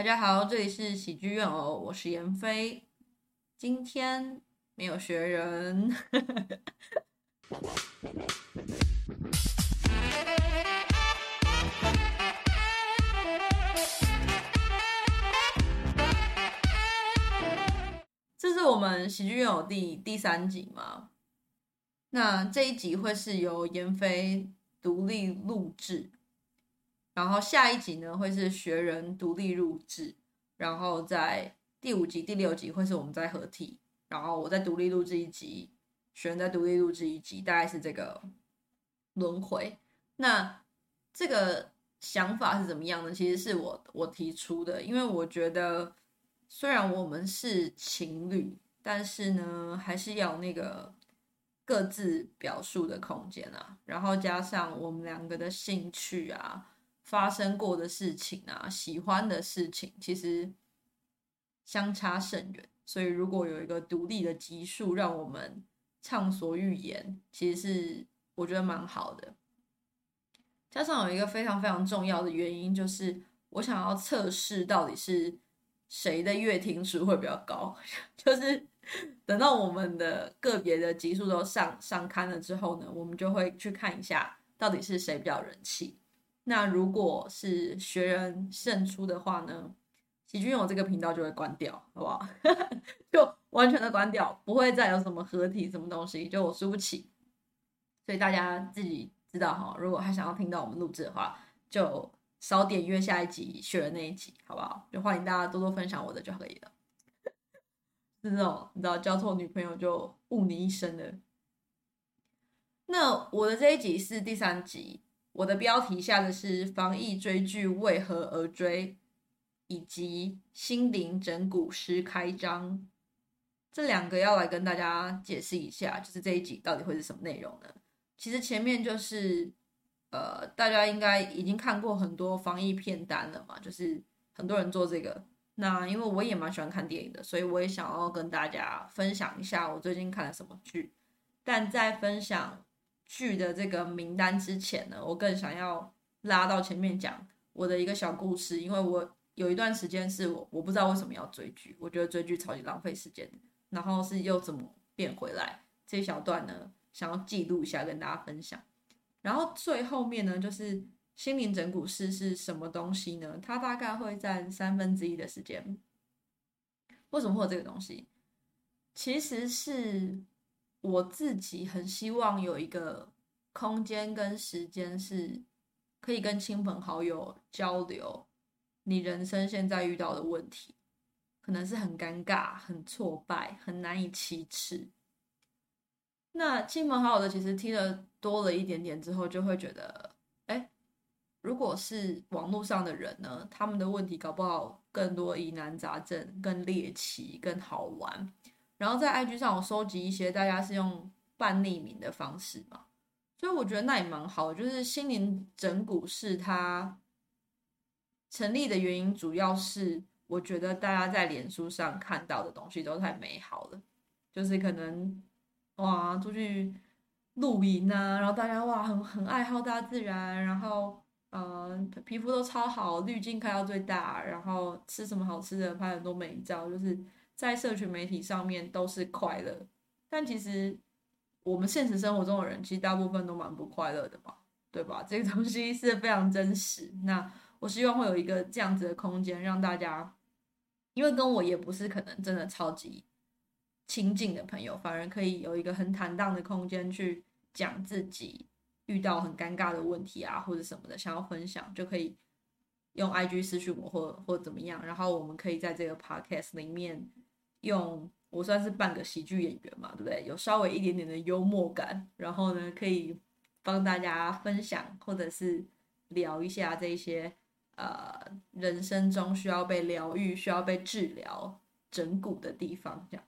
大家好，这里是喜剧院哦，我是严飞。今天没有学人，这是我们喜剧院偶第第三集嘛？那这一集会是由严飞独立录制。然后下一集呢，会是学人独立录制，然后在第五集、第六集会是我们在合体，然后我再独立录制一集，学人再独立录制一集，大概是这个轮回。那这个想法是怎么样呢？其实是我我提出的，因为我觉得虽然我们是情侣，但是呢，还是要那个各自表述的空间啊，然后加上我们两个的兴趣啊。发生过的事情啊，喜欢的事情，其实相差甚远。所以，如果有一个独立的集数，让我们畅所欲言，其实是我觉得蛮好的。加上有一个非常非常重要的原因，就是我想要测试到底是谁的阅听数会比较高。就是等到我们的个别的集数都上上刊了之后呢，我们就会去看一下，到底是谁比较人气。那如果是学人胜出的话呢，喜剧院我这个频道就会关掉，好不好？就完全的关掉，不会再有什么合体什么东西，就我输不起。所以大家自己知道哈，如果还想要听到我们录制的话，就少点阅下一集学人那一集，好不好？就欢迎大家多多分享我的就可以了。是那种你知道交错女朋友就误你一生的。那我的这一集是第三集。我的标题下的是防疫追剧为何而追，以及心灵整蛊师开张，这两个要来跟大家解释一下，就是这一集到底会是什么内容呢？其实前面就是，呃，大家应该已经看过很多防疫片单了嘛，就是很多人做这个。那因为我也蛮喜欢看电影的，所以我也想要跟大家分享一下我最近看了什么剧，但在分享。剧的这个名单之前呢，我更想要拉到前面讲我的一个小故事，因为我有一段时间是我我不知道为什么要追剧，我觉得追剧超级浪费时间，然后是又怎么变回来，这一小段呢，想要记录一下跟大家分享。然后最后面呢，就是心灵整蛊师是什么东西呢？它大概会占三分之一的时间。为什么会有这个东西？其实是。我自己很希望有一个空间跟时间，是可以跟亲朋好友交流你人生现在遇到的问题，可能是很尴尬、很挫败、很难以启齿。那亲朋好友的其实听得多了一点点之后，就会觉得，哎，如果是网络上的人呢，他们的问题搞不好更多疑难杂症、更猎奇、更好玩。然后在 IG 上，我收集一些大家是用半匿名的方式嘛，所以我觉得那也蛮好。就是心灵整蛊是它成立的原因，主要是我觉得大家在脸书上看到的东西都太美好了，就是可能哇出去露营啊，然后大家哇很很爱好大自然，然后嗯、呃、皮肤都超好，滤镜开到最大，然后吃什么好吃的，拍很多美照，就是。在社群媒体上面都是快乐，但其实我们现实生活中的人，其实大部分都蛮不快乐的嘛，对吧？这个东西是非常真实。那我希望会有一个这样子的空间，让大家，因为跟我也不是可能真的超级亲近的朋友，反而可以有一个很坦荡的空间去讲自己遇到很尴尬的问题啊，或者什么的，想要分享就可以用 IG 私讯我，或或怎么样，然后我们可以在这个 Podcast 里面。用我算是半个喜剧演员嘛，对不对？有稍微一点点的幽默感，然后呢，可以帮大家分享或者是聊一下这些呃人生中需要被疗愈、需要被治疗、整蛊的地方，这样。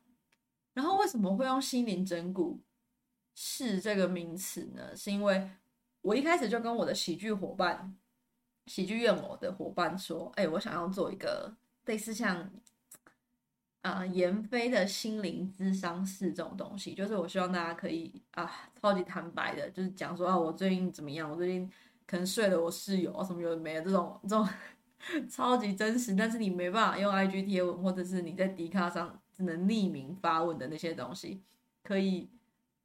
然后为什么会用心灵整蛊是这个名词呢？是因为我一开始就跟我的喜剧伙伴、喜剧院偶的伙伴说：“哎，我想要做一个类似像……”啊，严飞的心灵智商室这种东西，就是我希望大家可以啊，超级坦白的，就是讲说啊，我最近怎么样，我最近可能睡了我室友什么有的没的这种这种 超级真实，但是你没办法用 IG 贴文，或者是你在迪卡上只能匿名发问的那些东西，可以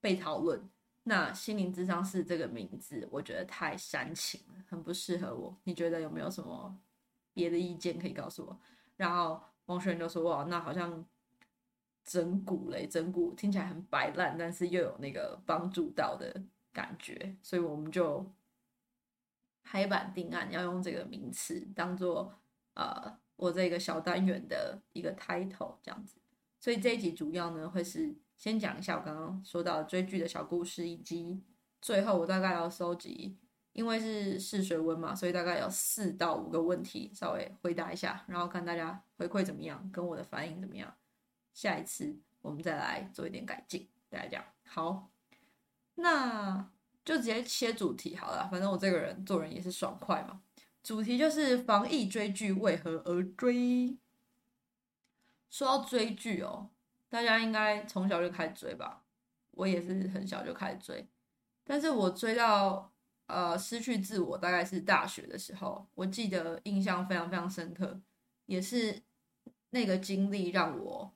被讨论。那心灵智商是这个名字，我觉得太煽情了，很不适合我。你觉得有没有什么别的意见可以告诉我？然后王轩就说：“哇，那好像整蛊嘞，整蛊听起来很摆烂，但是又有那个帮助到的感觉。”所以我们就。拍板定案，要用这个名词当做呃我这个小单元的一个 title 这样子，所以这一集主要呢会是先讲一下我刚刚说到追剧的小故事，以及最后我大概要收集，因为是试水温嘛，所以大概有四到五个问题稍微回答一下，然后看大家回馈怎么样，跟我的反应怎么样，下一次我们再来做一点改进，大家讲好，那。就直接切主题好了，反正我这个人做人也是爽快嘛。主题就是防疫追剧为何而追？说到追剧哦，大家应该从小就开始追吧？我也是很小就开始追，但是我追到呃失去自我，大概是大学的时候。我记得印象非常非常深刻，也是那个经历让我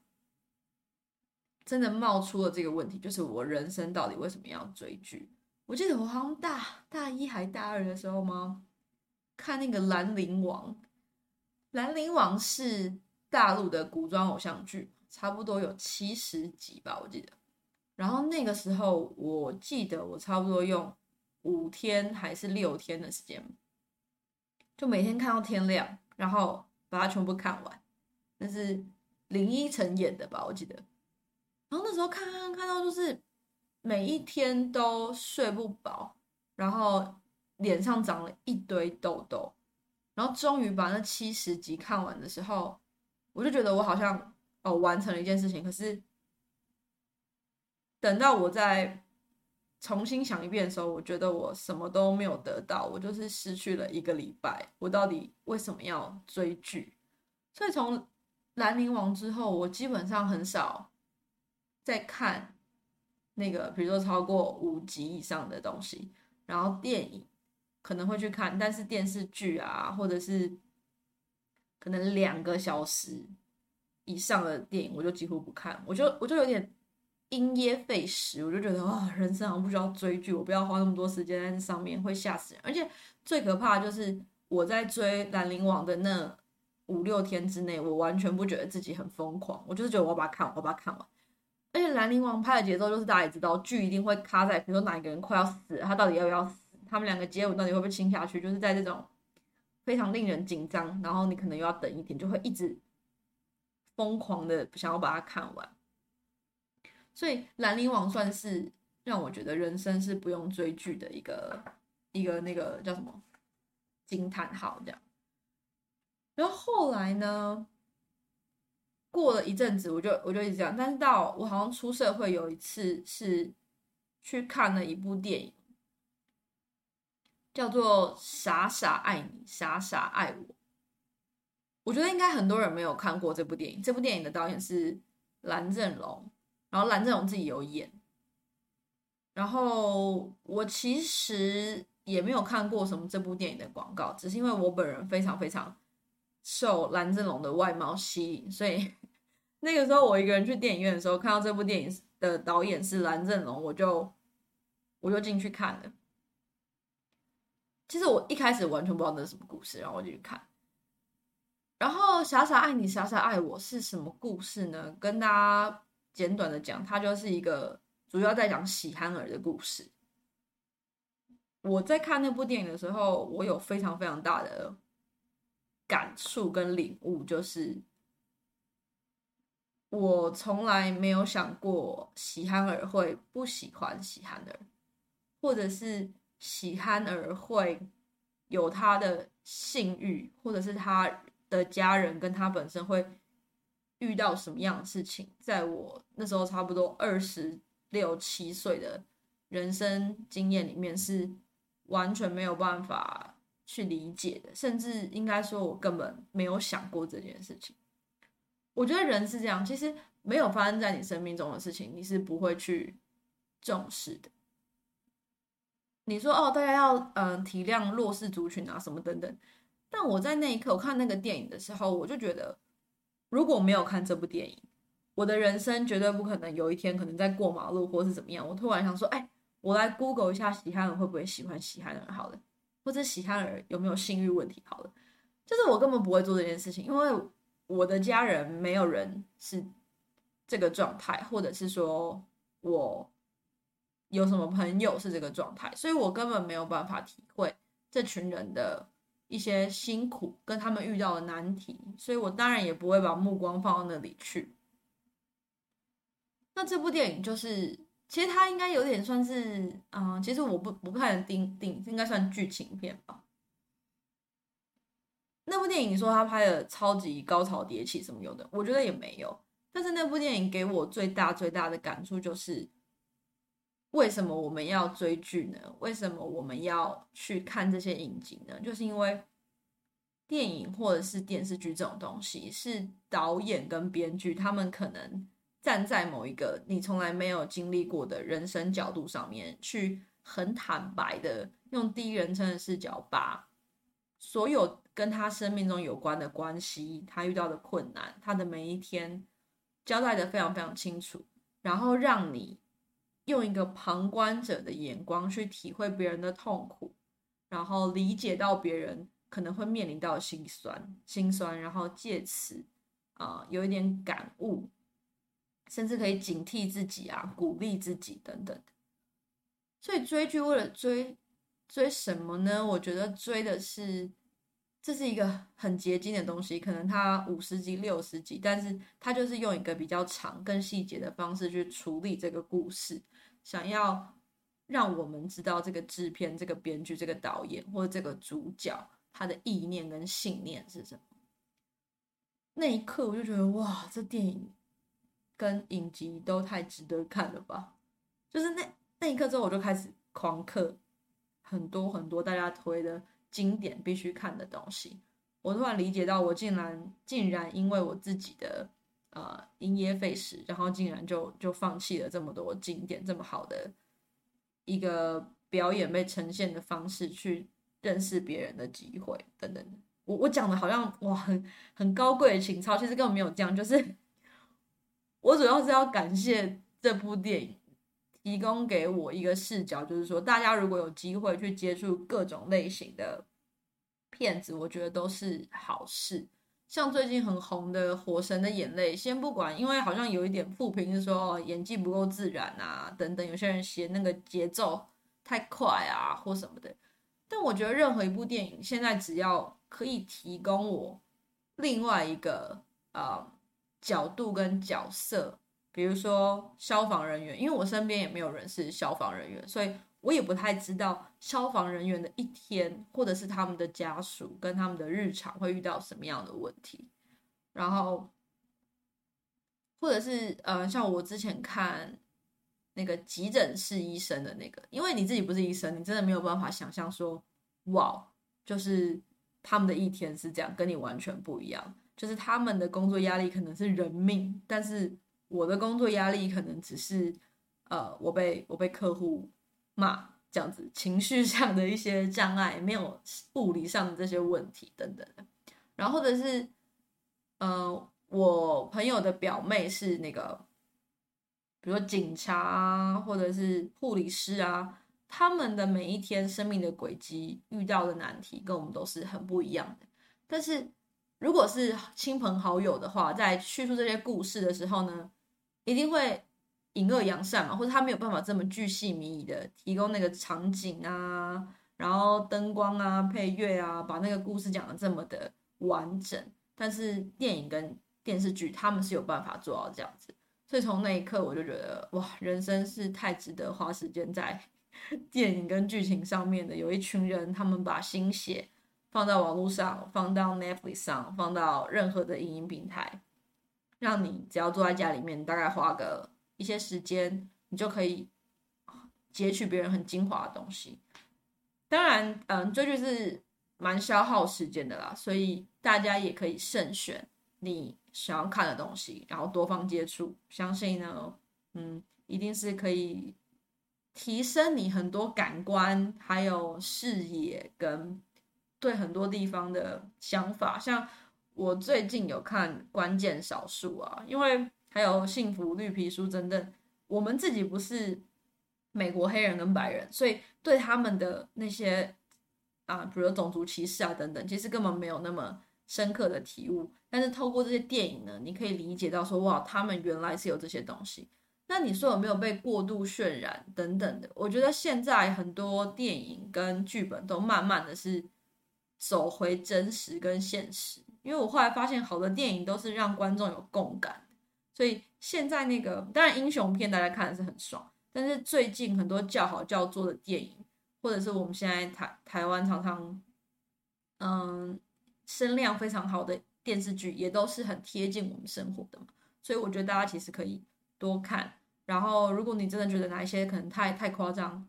真的冒出了这个问题，就是我人生到底为什么要追剧？我记得我好像大大一还大二的时候吗？看那个《兰陵王》，《兰陵王》是大陆的古装偶像剧，差不多有七十集吧，我记得。然后那个时候，我记得我差不多用五天还是六天的时间，就每天看到天亮，然后把它全部看完。那是林依晨演的吧，我记得。然后那时候看看看到就是。每一天都睡不饱，然后脸上长了一堆痘痘，然后终于把那七十集看完的时候，我就觉得我好像哦完成了一件事情。可是等到我在重新想一遍的时候，我觉得我什么都没有得到，我就是失去了一个礼拜。我到底为什么要追剧？所以从《兰陵王》之后，我基本上很少再看。那个，比如说超过五集以上的东西，然后电影可能会去看，但是电视剧啊，或者是可能两个小时以上的电影，我就几乎不看。我就我就有点因噎废食，我就觉得啊、人生好像不需要追剧，我不要花那么多时间在这上面，会吓死人。而且最可怕的就是我在追《兰陵王》的那五六天之内，我完全不觉得自己很疯狂，我就是觉得我要把它看完，我要把它看完。而且《兰陵王》拍的节奏就是大家也知道，剧一定会卡在，比如说哪一个人快要死了，他到底要不要死？他们两个接吻到底会不会亲下去？就是在这种非常令人紧张，然后你可能又要等一天，就会一直疯狂的想要把它看完。所以《兰陵王》算是让我觉得人生是不用追剧的一个一个那个叫什么惊叹号这样。然后后来呢？过了一阵子，我就我就一直这样，但是到我好像出社会有一次是去看了一部电影，叫做《傻傻爱你，傻傻爱我》。我觉得应该很多人没有看过这部电影。这部电影的导演是蓝正龙，然后蓝正龙自己有演。然后我其实也没有看过什么这部电影的广告，只是因为我本人非常非常受蓝正龙的外貌吸引，所以。那个时候我一个人去电影院的时候，看到这部电影的导演是蓝正龙，我就我就进去看了。其实我一开始完全不知道那是什么故事，然后我就去看。然后《傻傻爱你，傻傻爱我》是什么故事呢？跟大家简短的讲，它就是一个主要在讲喜憨儿的故事。我在看那部电影的时候，我有非常非常大的感触跟领悟，就是。我从来没有想过喜憨儿会不喜欢喜憨儿，或者是喜憨儿会有他的性欲，或者是他的家人跟他本身会遇到什么样的事情。在我那时候差不多二十六七岁的人生经验里面，是完全没有办法去理解的，甚至应该说，我根本没有想过这件事情。我觉得人是这样，其实没有发生在你生命中的事情，你是不会去重视的。你说哦，大家要嗯体谅弱势族群啊，什么等等，但我在那一刻，我看那个电影的时候，我就觉得，如果没有看这部电影，我的人生绝对不可能有一天可能在过马路或是怎么样。我突然想说，哎，我来 Google 一下喜憨人会不会喜欢喜憨人好了，或者喜憨人有没有性欲问题好了。就是我根本不会做这件事情，因为我的家人没有人是这个状态，或者是说我有什么朋友是这个状态，所以我根本没有办法体会这群人的一些辛苦跟他们遇到的难题，所以我当然也不会把目光放到那里去。那这部电影就是，其实它应该有点算是，嗯、其实我不不太能定定，应该算剧情片吧。那部电影说他拍的超级高潮迭起什么有的，我觉得也没有。但是那部电影给我最大最大的感触就是，为什么我们要追剧呢？为什么我们要去看这些影集呢？就是因为电影或者是电视剧这种东西，是导演跟编剧他们可能站在某一个你从来没有经历过的人生角度上面，去很坦白的用第一人称的视角把所有。跟他生命中有关的关系，他遇到的困难，他的每一天交代得非常非常清楚，然后让你用一个旁观者的眼光去体会别人的痛苦，然后理解到别人可能会面临到心酸、心酸，然后借此啊、有一点感悟，甚至可以警惕自己啊、鼓励自己等等。所以追剧为了追追什么呢？我觉得追的是。这是一个很结晶的东西，可能它五十集、六十集，但是它就是用一个比较长、更细节的方式去处理这个故事，想要让我们知道这个制片、这个编剧、这个导演或者这个主角他的意念跟信念是什么。那一刻我就觉得，哇，这电影跟影集都太值得看了吧！就是那那一刻之后，我就开始狂嗑很多很多大家推的。经典必须看的东西，我突然理解到，我竟然竟然因为我自己的呃因噎废食，然后竟然就就放弃了这么多经典这么好的一个表演被呈现的方式，去认识别人的机会等等。我我讲的好像哇很很高贵的情操，其实根本没有这样，就是 我主要是要感谢这部电影。提供给我一个视角，就是说，大家如果有机会去接触各种类型的骗子，我觉得都是好事。像最近很红的《火神的眼泪》，先不管，因为好像有一点负评是说演技不够自然啊，等等，有些人嫌那个节奏太快啊，或什么的。但我觉得任何一部电影，现在只要可以提供我另外一个呃角度跟角色。比如说消防人员，因为我身边也没有人是消防人员，所以我也不太知道消防人员的一天，或者是他们的家属跟他们的日常会遇到什么样的问题。然后，或者是呃，像我之前看那个急诊室医生的那个，因为你自己不是医生，你真的没有办法想象说，哇，就是他们的一天是这样，跟你完全不一样。就是他们的工作压力可能是人命，但是。我的工作压力可能只是，呃，我被我被客户骂这样子，情绪上的一些障碍，没有物理上的这些问题等等的。然后或者是，呃，我朋友的表妹是那个，比如说警察啊，或者是护理师啊，他们的每一天生命的轨迹遇到的难题跟我们都是很不一样的。但是如果是亲朋好友的话，在叙述这些故事的时候呢，一定会隐恶扬善嘛，或者他没有办法这么巨细靡遗的提供那个场景啊，然后灯光啊、配乐啊，把那个故事讲的这么的完整。但是电影跟电视剧他们是有办法做到这样子，所以从那一刻我就觉得哇，人生是太值得花时间在 电影跟剧情上面的。有一群人，他们把心血放到网络上，放到 Netflix 上，放到任何的影音平台。让你只要坐在家里面，大概花个一些时间，你就可以截取别人很精华的东西。当然，嗯，追剧是蛮消耗时间的啦，所以大家也可以慎选你想要看的东西，然后多方接触。相信呢，嗯，一定是可以提升你很多感官，还有视野跟对很多地方的想法。像我最近有看《关键少数》啊，因为还有《幸福绿皮书》等等，我们自己不是美国黑人跟白人，所以对他们的那些啊，比如种族歧视啊等等，其实根本没有那么深刻的体悟。但是透过这些电影呢，你可以理解到说，哇，他们原来是有这些东西。那你说有没有被过度渲染等等的？我觉得现在很多电影跟剧本都慢慢的是走回真实跟现实，因为我后来发现好的电影都是让观众有共感，所以现在那个当然英雄片大家看的是很爽，但是最近很多叫好叫座的电影，或者是我们现在台台湾常常嗯声量非常好的电视剧，也都是很贴近我们生活的嘛，所以我觉得大家其实可以多看。然后，如果你真的觉得哪一些可能太太夸张，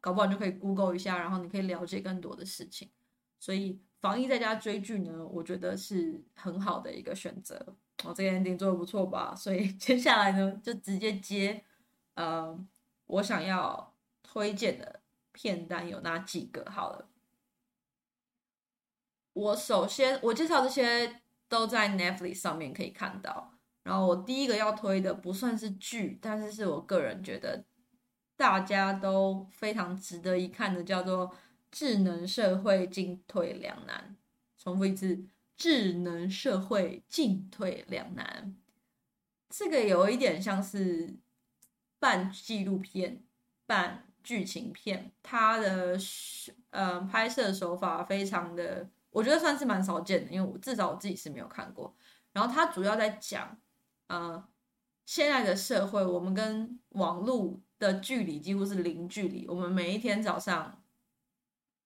搞不好就可以 Google 一下，然后你可以了解更多的事情。所以防疫在家追剧呢，我觉得是很好的一个选择。我、哦、这个 ending 做的不错吧？所以 接下来呢，就直接接，呃，我想要推荐的片单有哪几个？好了，我首先我介绍这些都在 Netflix 上面可以看到。然后我第一个要推的不算是剧，但是是我个人觉得大家都非常值得一看的，叫做《智能社会进退两难》。重复一次，《智能社会进退两难》。这个有一点像是半纪录片、半剧情片，它的呃拍摄手法非常的，我觉得算是蛮少见的，因为我至少我自己是没有看过。然后它主要在讲。呃，现在的社会，我们跟网络的距离几乎是零距离。我们每一天早上，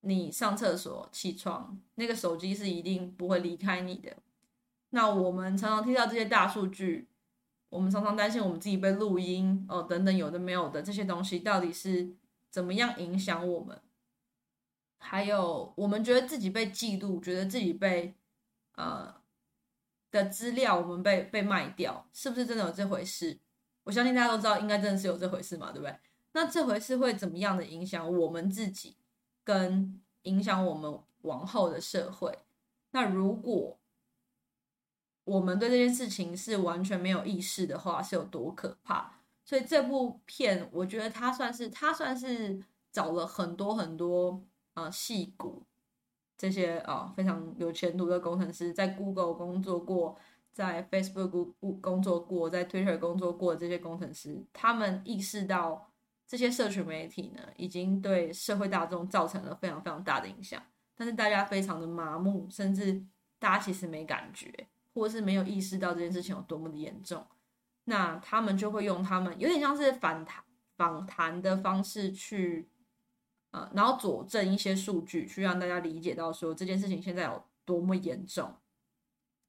你上厕所、起床，那个手机是一定不会离开你的。那我们常常听到这些大数据，我们常常担心我们自己被录音哦，等等，有的没有的这些东西，到底是怎么样影响我们？还有，我们觉得自己被嫉妒，觉得自己被呃。的资料我们被被卖掉，是不是真的有这回事？我相信大家都知道，应该真的是有这回事嘛，对不对？那这回事会怎么样的影响我们自己，跟影响我们往后的社会？那如果我们对这件事情是完全没有意识的话，是有多可怕？所以这部片，我觉得它算是它算是找了很多很多啊戏骨。这些啊非常有前途的工程师，在 Google 工作过，在 Facebook 工作过，在 Twitter 工作过这些工程师，他们意识到这些社群媒体呢，已经对社会大众造成了非常非常大的影响，但是大家非常的麻木，甚至大家其实没感觉，或是没有意识到这件事情有多么的严重，那他们就会用他们有点像是访谈访谈的方式去。呃，然后佐证一些数据，去让大家理解到说这件事情现在有多么严重。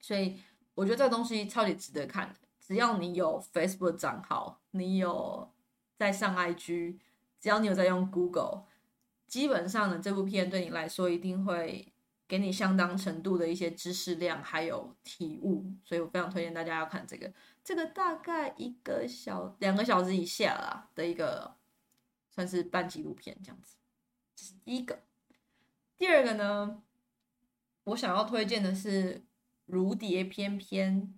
所以我觉得这个东西超级值得看的。只要你有 Facebook 账号，你有在上 IG，只要你有在用 Google，基本上呢，这部片对你来说一定会给你相当程度的一些知识量还有体悟。所以我非常推荐大家要看这个。这个大概一个小两个小时以下啦的一个算是半纪录片这样子。第一个，第二个呢，我想要推荐的是《如蝶翩翩》。《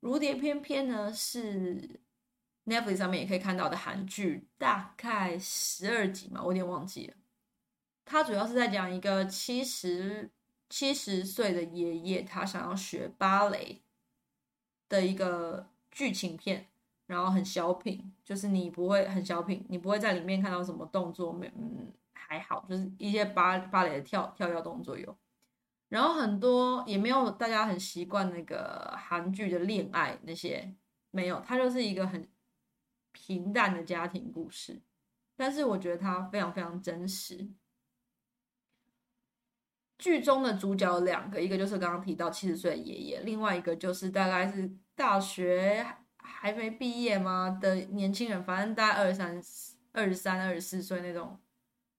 如蝶翩翩》呢是 Netflix 上面也可以看到的韩剧，大概十二集嘛，我有点忘记了。它主要是在讲一个七十七十岁的爷爷，他想要学芭蕾的一个剧情片，然后很小品，就是你不会很小品，你不会在里面看到什么动作，没嗯。还好，就是一些芭芭蕾的跳跳跃动作有，然后很多也没有大家很习惯那个韩剧的恋爱那些没有，它就是一个很平淡的家庭故事，但是我觉得它非常非常真实。剧中的主角两个，一个就是刚刚提到七十岁的爷爷，另外一个就是大概是大学还没毕业吗的年轻人，反正大概二十三、二十三、二十四岁那种。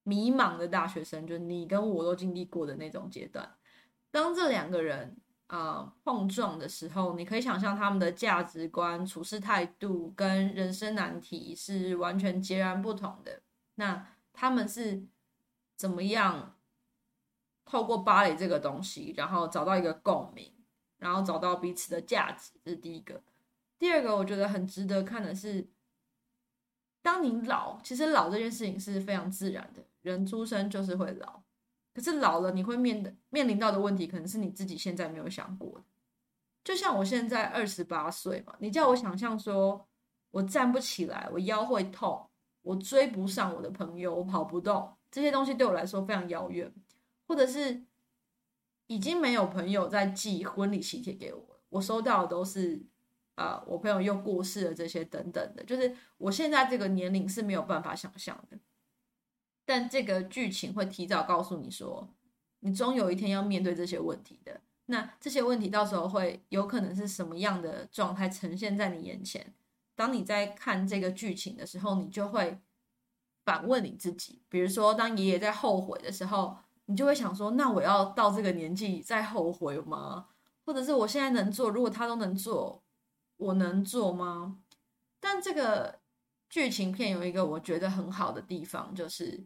迷茫的大学生，就是你跟我都经历过的那种阶段。当这两个人、呃、碰撞的时候，你可以想象他们的价值观、处事态度跟人生难题是完全截然不同的。那他们是怎么样透过芭蕾这个东西，然后找到一个共鸣，然后找到彼此的价值，这是第一个。第二个，我觉得很值得看的是，当你老，其实老这件事情是非常自然的，人出生就是会老。可是老了，你会面的面临到的问题，可能是你自己现在没有想过的。就像我现在二十八岁嘛，你叫我想象说，我站不起来，我腰会痛，我追不上我的朋友，我跑不动，这些东西对我来说非常遥远。或者是已经没有朋友在寄婚礼喜帖给我，我收到的都是。啊、呃，我朋友又过世了，这些等等的，就是我现在这个年龄是没有办法想象的。但这个剧情会提早告诉你说，你终有一天要面对这些问题的。那这些问题到时候会有可能是什么样的状态呈现在你眼前？当你在看这个剧情的时候，你就会反问你自己。比如说，当爷爷在后悔的时候，你就会想说，那我要到这个年纪再后悔吗？或者是我现在能做，如果他都能做。我能做吗？但这个剧情片有一个我觉得很好的地方，就是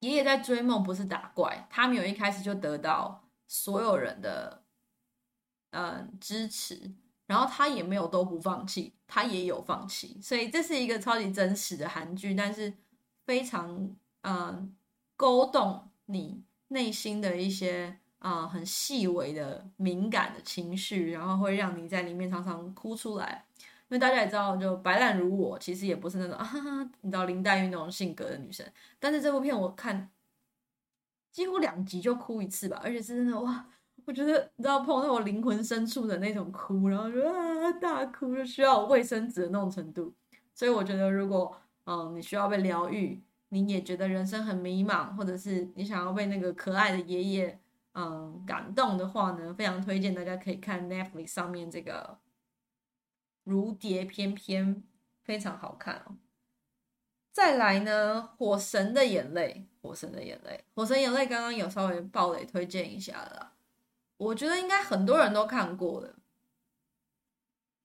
爷爷在追梦，不是打怪，他没有一开始就得到所有人的嗯支持，然后他也没有都不放弃，他也有放弃，所以这是一个超级真实的韩剧，但是非常嗯勾动你内心的一些。啊、很细微的敏感的情绪，然后会让你在里面常常哭出来。因为大家也知道，就白烂如我，其实也不是那种啊哈哈，你知道林黛玉那种性格的女生。但是这部片我看几乎两集就哭一次吧，而且是真的哇，我觉得你知道碰到我灵魂深处的那种哭，然后就啊大哭，就需要卫生纸的那种程度。所以我觉得，如果嗯你需要被疗愈，你也觉得人生很迷茫，或者是你想要被那个可爱的爷爷。嗯，感动的话呢，非常推荐大家可以看 Netflix 上面这个《如蝶翩翩》，非常好看哦。再来呢，《火神的眼泪》，《火神的眼泪》，《火神眼泪》刚刚有稍微爆雷推荐一下了，我觉得应该很多人都看过了。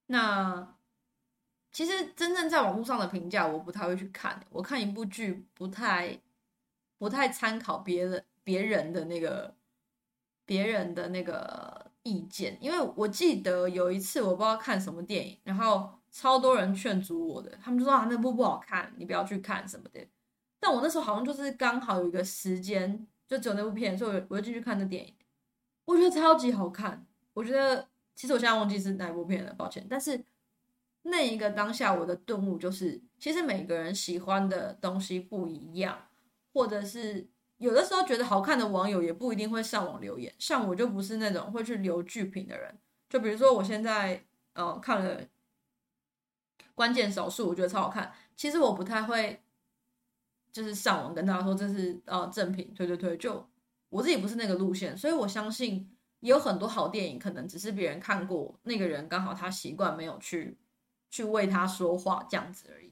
那其实真正在网络上的评价，我不太会去看。我看一部剧，不太不太参考别人别人的那个。别人的那个意见，因为我记得有一次我不知道看什么电影，然后超多人劝阻我的，他们就说啊，那部不好看，你不要去看什么的。但我那时候好像就是刚好有一个时间，就只有那部片，所以我我就进去看那电影，我觉得超级好看。我觉得其实我现在忘记是哪部片了，抱歉。但是那一个当下我的顿悟就是，其实每个人喜欢的东西不一样，或者是。有的时候觉得好看的网友也不一定会上网留言，像我就不是那种会去留剧评的人。就比如说我现在呃看了《关键少数》，我觉得超好看。其实我不太会就是上网跟大家说这是呃正品，对对对，就我自己不是那个路线，所以我相信也有很多好电影，可能只是别人看过，那个人刚好他习惯没有去去为他说话这样子而已。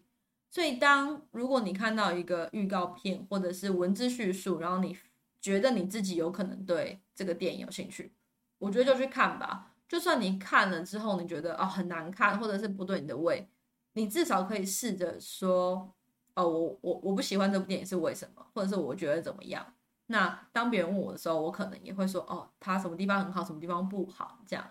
所以，当如果你看到一个预告片或者是文字叙述，然后你觉得你自己有可能对这个电影有兴趣，我觉得就去看吧。就算你看了之后，你觉得哦很难看，或者是不对你的胃，你至少可以试着说哦，我我我不喜欢这部电影是为什么，或者是我觉得怎么样。那当别人问我的时候，我可能也会说哦，他什么地方很好，什么地方不好，这样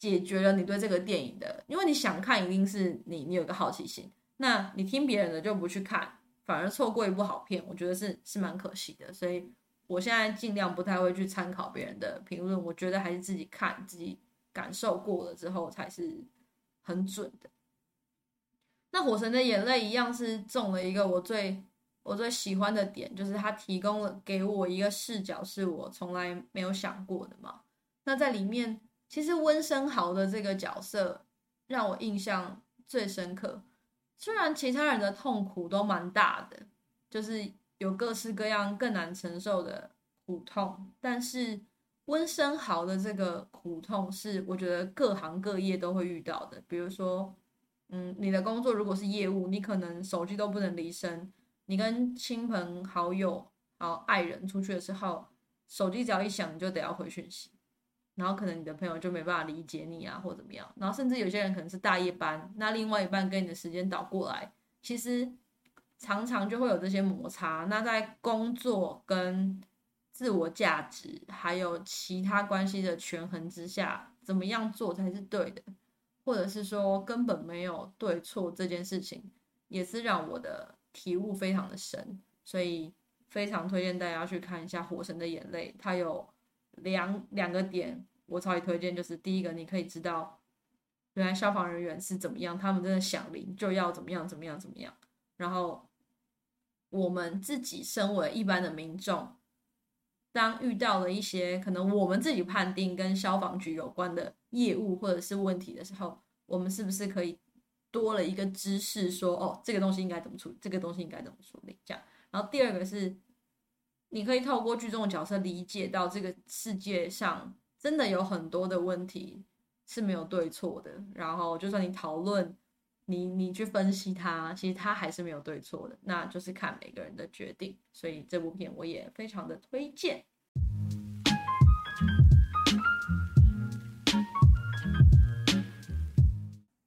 解决了你对这个电影的，因为你想看，一定是你你有个好奇心。那你听别人的就不去看，反而错过一部好片，我觉得是是蛮可惜的。所以我现在尽量不太会去参考别人的评论，我觉得还是自己看，自己感受过了之后才是很准的。那《火神的眼泪》一样是中了一个我最我最喜欢的点，就是它提供了给我一个视角，是我从来没有想过的嘛。那在里面，其实温昇豪的这个角色让我印象最深刻。虽然其他人的痛苦都蛮大的，就是有各式各样更难承受的苦痛，但是温生豪的这个苦痛是我觉得各行各业都会遇到的。比如说，嗯，你的工作如果是业务，你可能手机都不能离身，你跟亲朋好友、还有爱人出去的时候，手机只要一响，你就得要回讯息。然后可能你的朋友就没办法理解你啊，或怎么样。然后甚至有些人可能是大夜班，那另外一半跟你的时间倒过来，其实常常就会有这些摩擦。那在工作跟自我价值还有其他关系的权衡之下，怎么样做才是对的？或者是说根本没有对错这件事情，也是让我的体悟非常的深。所以非常推荐大家去看一下《火神的眼泪》，它有两两个点，我超级推荐。就是第一个，你可以知道原来消防人员是怎么样，他们真的响铃就要怎么样怎么样怎么样。然后我们自己身为一般的民众，当遇到了一些可能我们自己判定跟消防局有关的业务或者是问题的时候，我们是不是可以多了一个知识说，说哦，这个东西应该怎么处理，这个东西应该怎么处理，这样。然后第二个是，你可以透过剧中的角色理解到这个世界上真的有很多的问题是没有对错的。然后就算你讨论，你你去分析它，其实它还是没有对错的。那就是看每个人的决定。所以这部片我也非常的推荐。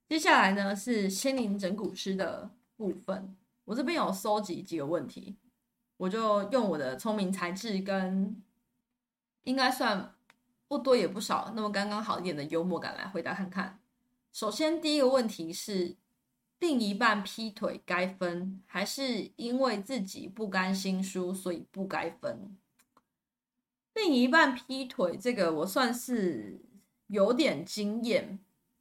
接下来呢是心灵整骨师的部分。我这边有收集几个问题，我就用我的聪明才智跟应该算不多也不少，那么刚刚好一点的幽默感来回答看看。首先第一个问题是，另一半劈腿该分，还是因为自己不甘心输所以不该分？另一半劈腿这个我算是有点经验，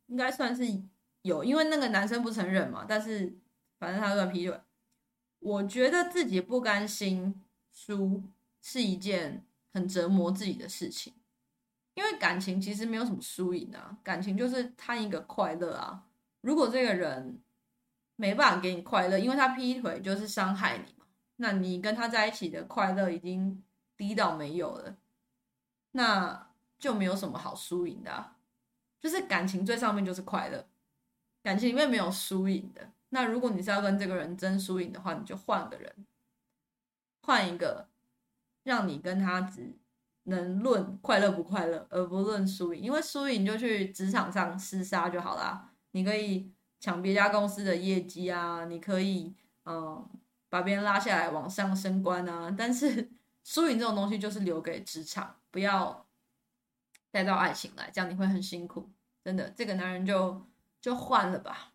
应该算是有，因为那个男生不承认嘛，但是反正他算劈腿。我觉得自己不甘心输是一件很折磨自己的事情，因为感情其实没有什么输赢啊，感情就是贪一个快乐啊。如果这个人没办法给你快乐，因为他劈腿就是伤害你嘛，那你跟他在一起的快乐已经低到没有了，那就没有什么好输赢的。就是感情最上面就是快乐，感情里面没有输赢的。那如果你是要跟这个人争输赢的话，你就换个人，换一个，让你跟他只能论快乐不快乐，而不论输赢。因为输赢就去职场上厮杀就好啦。你可以抢别家公司的业绩啊，你可以嗯把别人拉下来往上升官啊。但是 输赢这种东西就是留给职场，不要带到爱情来，这样你会很辛苦。真的，这个男人就就换了吧。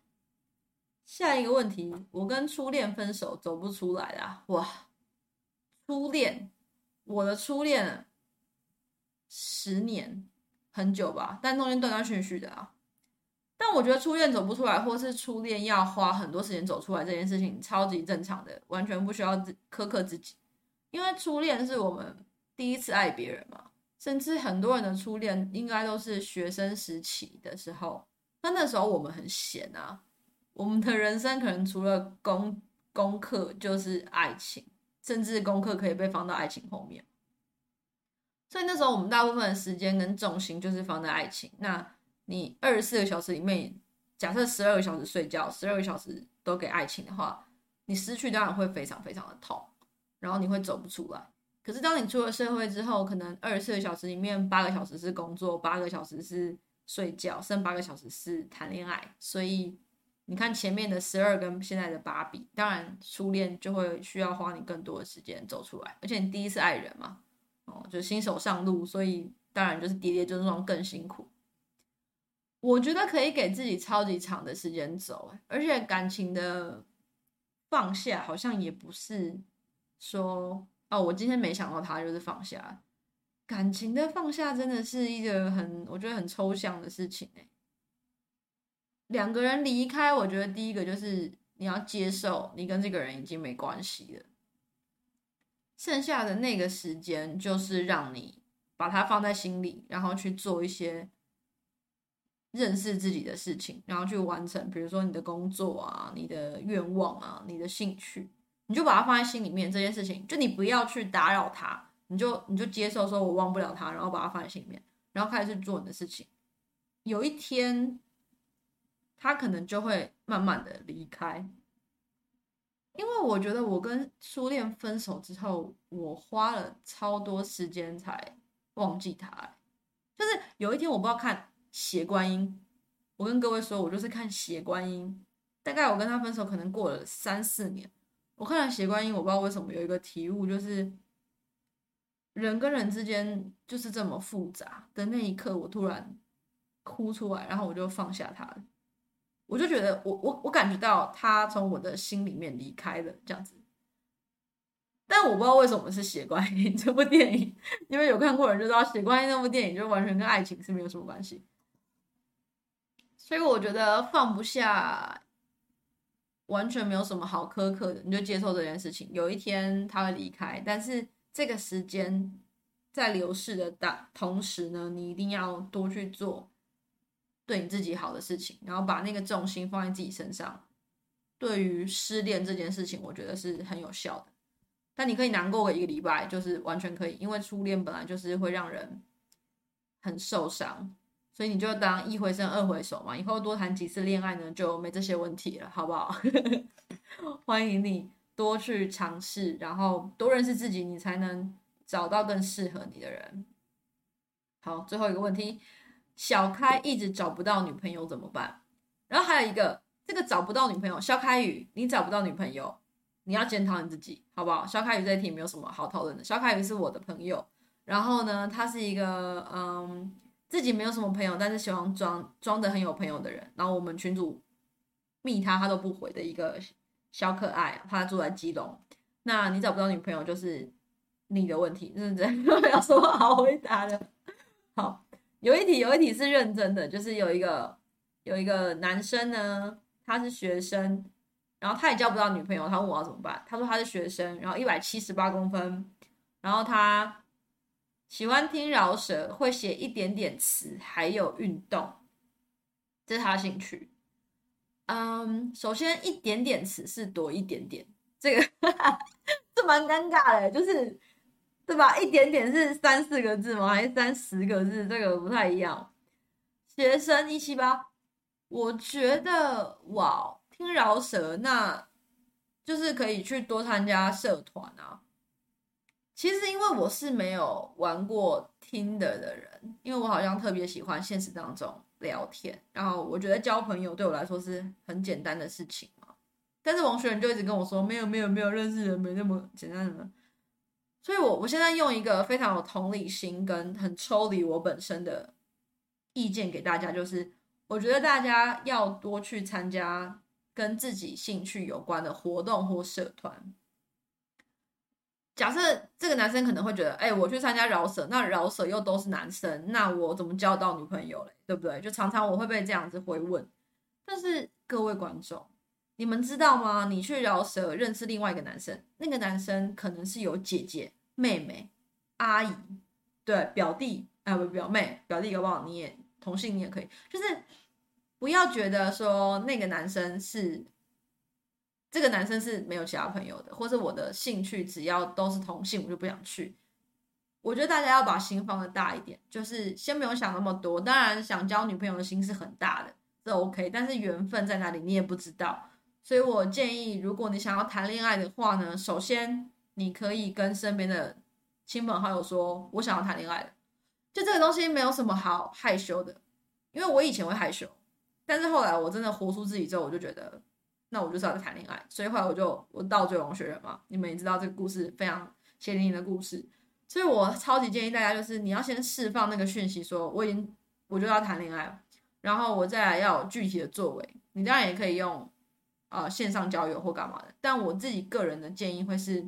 下一个问题，我跟初恋分手走不出来啦！哇，初恋，我的初恋，十年，很久吧，但中间断断续续的啊。但我觉得初恋走不出来，或是初恋要花很多时间走出来这件事情，超级正常的，完全不需要苛刻自己。因为初恋是我们第一次爱别人嘛，甚至很多人的初恋应该都是学生时期的时候，那那时候我们很闲啊。我们的人生可能除了功功课就是爱情，甚至功课可以被放到爱情后面。所以那时候我们大部分的时间跟重心就是放在爱情。那你二十四个小时里面，假设十二个小时睡觉，十二个小时都给爱情的话，你失去当然会非常非常的痛，然后你会走不出来。可是当你出了社会之后，可能二十四个小时里面八个小时是工作，八个小时是睡觉，剩八个小时是谈恋爱，所以。你看前面的十二跟现在的八比，当然初恋就会需要花你更多的时间走出来，而且你第一次爱人嘛，哦，就新手上路，所以当然就是跌跌撞撞更辛苦。我觉得可以给自己超级长的时间走，而且感情的放下好像也不是说哦，我今天没想到他就是放下，感情的放下真的是一个很我觉得很抽象的事情哎。两个人离开，我觉得第一个就是你要接受你跟这个人已经没关系了，剩下的那个时间就是让你把它放在心里，然后去做一些认识自己的事情，然后去完成，比如说你的工作啊、你的愿望啊、你的兴趣，你就把它放在心里面。这件事情就你不要去打扰他，你就你就接受说我忘不了他，然后把它放在心里面，然后开始去做你的事情。有一天。他可能就会慢慢的离开，因为我觉得我跟初恋分手之后，我花了超多时间才忘记他。就是有一天我不知道看《血观音》，我跟各位说，我就是看《血观音》，大概我跟他分手可能过了三四年，我看了《血观音》，我不知道为什么有一个体悟，就是人跟人之间就是这么复杂的那一刻，我突然哭出来，然后我就放下他，我就觉得我我我感觉到他从我的心里面离开了，这样子。但我不知道为什么是《血观音》这部电影，因为有看过人就知道，《血观音》那部电影就完全跟爱情是没有什么关系。所以我觉得放不下，完全没有什么好苛刻的，你就接受这件事情。有一天他会离开，但是这个时间在流逝的当同时呢，你一定要多去做对你自己好的事情，然后把那个重心放在自己身上。对于失恋这件事情，我觉得是很有效的。但你可以难过个一个礼拜，就是完全可以，因为初恋本来就是会让人很受伤，所以你就当一回生二回熟嘛，以后多谈几次恋爱呢，就没这些问题了，好不好？欢迎你多去尝试，然后多认识自己，你才能找到更适合你的人。好，最后一个问题，小开一直找不到女朋友怎么办？然后还有一个，这个找不到女朋友，肖开宇，你找不到女朋友。你要检讨你自己，好不好？肖开宇这一题没有什么好讨论的。肖开宇是我的朋友，然后呢，他是一个嗯，自己没有什么朋友，但是喜欢装装的很有朋友的人。然后我们群主密他，他都不回的一个小可爱。他住在基隆。那你找不到女朋友，就是你的问题，认真 没有什么好回答的。好，有一题，有一题是认真的，就是有一个有一个男生呢，他是学生。然后他也交不到女朋友，他问我要怎么办？他说他是学生，然后一百七十八公分，然后他喜欢听饶舌，会写一点点词，还有运动，这是他的兴趣。嗯，首先一点点词是多一点点，这个 这蛮尴尬的，就是对吧？一点点是三四个字吗？还是三十个字？这个不太一样。学生一七八，我觉得哇。听饶舌，那就是可以去多参加社团啊。其实因为我是没有玩过听的的人，因为我好像特别喜欢现实当中聊天，然后我觉得交朋友对我来说是很简单的事情嘛。但是王学仁就一直跟我说，没有没有没有认识人没那么简单的。所以我我现在用一个非常有同理心跟很抽离我本身的意见给大家，就是我觉得大家要多去参加。跟自己兴趣有关的活动或社团。假设这个男生可能会觉得，哎、我去参加饶舌，那饶舌又都是男生，那我怎么交到女朋友嘞？对不对？就常常我会被这样子回问。但是各位观众，你们知道吗？你去饶舌认识另外一个男生，那个男生可能是有姐姐、妹妹、阿姨，对，表弟，哎，不，表妹、表弟，搞不好你也同性，你也可以，就是。不要觉得说那个男生是这个男生是没有其他朋友的，或者我的兴趣只要都是同性，我就不想去。我觉得大家要把心放的大一点，就是先不用想那么多。当然，想交女朋友的心是很大的，这 OK。但是缘分在哪里，你也不知道。所以我建议，如果你想要谈恋爱的话呢，首先你可以跟身边的亲朋好友说，我想要谈恋爱了。就这个东西没有什么好害羞的，因为我以前会害羞。但是后来我真的活出自己之后，我就觉得，那我就是要谈恋爱。所以后来我就我倒追龙学人嘛，你们也知道这个故事非常血淋淋的故事。所以我超级建议大家，就是你要先释放那个讯息，说我已经我就要谈恋爱，然后我再来要有具体的作为。你当然也可以用呃线上交友或干嘛的，但我自己个人的建议会是，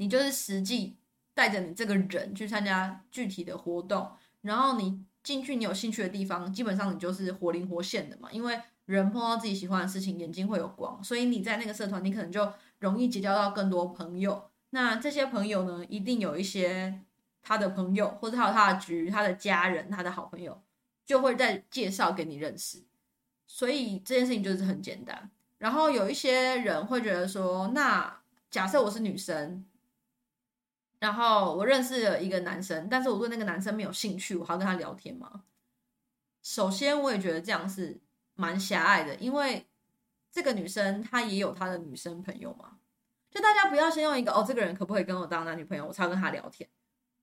你就是实际带着你这个人去参加具体的活动，然后你。进去你有兴趣的地方，基本上你就是活灵活现的嘛。因为人碰到自己喜欢的事情，眼睛会有光，所以你在那个社团，你可能就容易结交到更多朋友。那这些朋友呢，一定有一些他的朋友，或者还有他的局、他的家人、他的好朋友，就会再介绍给你认识。所以这件事情就是很简单。然后有一些人会觉得说，那假设我是女生。然后我认识了一个男生，但是我对那个男生没有兴趣，我还要跟他聊天吗？首先，我也觉得这样是蛮狭隘的，因为这个女生她也有她的女生朋友嘛。就大家不要先用一个哦，这个人可不可以跟我当男女朋友，我才要跟他聊天。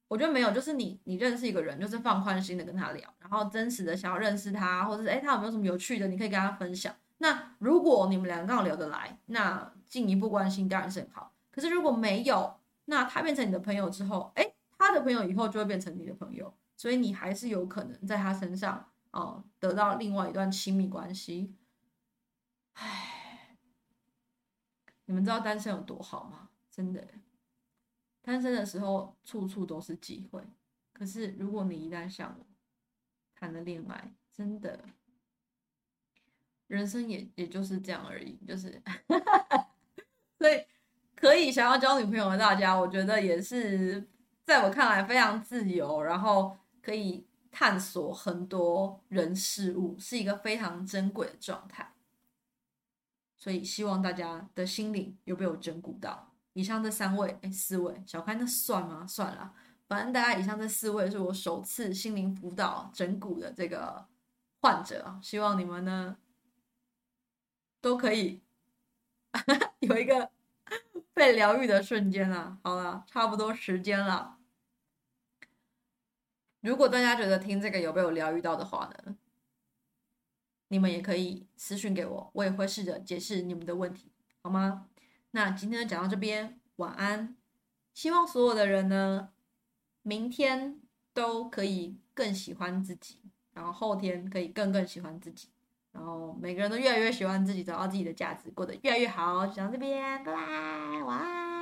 我觉得没有，就是你你认识一个人，就是放宽心的跟他聊，然后真实的想要认识他，或者是诶他有没有什么有趣的，你可以跟他分享。那如果你们两个刚好聊得来，那进一步关心，当然是很好。可是如果没有，那他变成你的朋友之后，哎，他的朋友以后就会变成你的朋友，所以你还是有可能在他身上哦得到另外一段亲密关系。唉，你们知道单身有多好吗？真的，单身的时候处处都是机会。可是如果你一旦像我谈了恋爱，真的。人生也也就是这样而已，就是，所以想要交女朋友的大家，我觉得也是在我看来非常自由，然后可以探索很多人事物，是一个非常珍贵的状态。所以希望大家的心灵有被我整蛊到。以上这三位，哎，四位，小开那算吗？算了，反正大家以上这四位是我首次心灵辅导整蛊的这个患者，希望你们呢。都可以 有一个被疗愈的瞬间了。好了，差不多时间了。如果大家觉得听这个有被我疗愈到的话呢，你们也可以私讯给我，我也会试着解释你们的问题，好吗？那今天就讲到这边，晚安。希望所有的人呢，明天都可以更喜欢自己，然后后天可以更更喜欢自己。然后每个人都越来越喜欢自己，找到自己的价值，过得越来越好。就讲到这边，拜拜，晚安。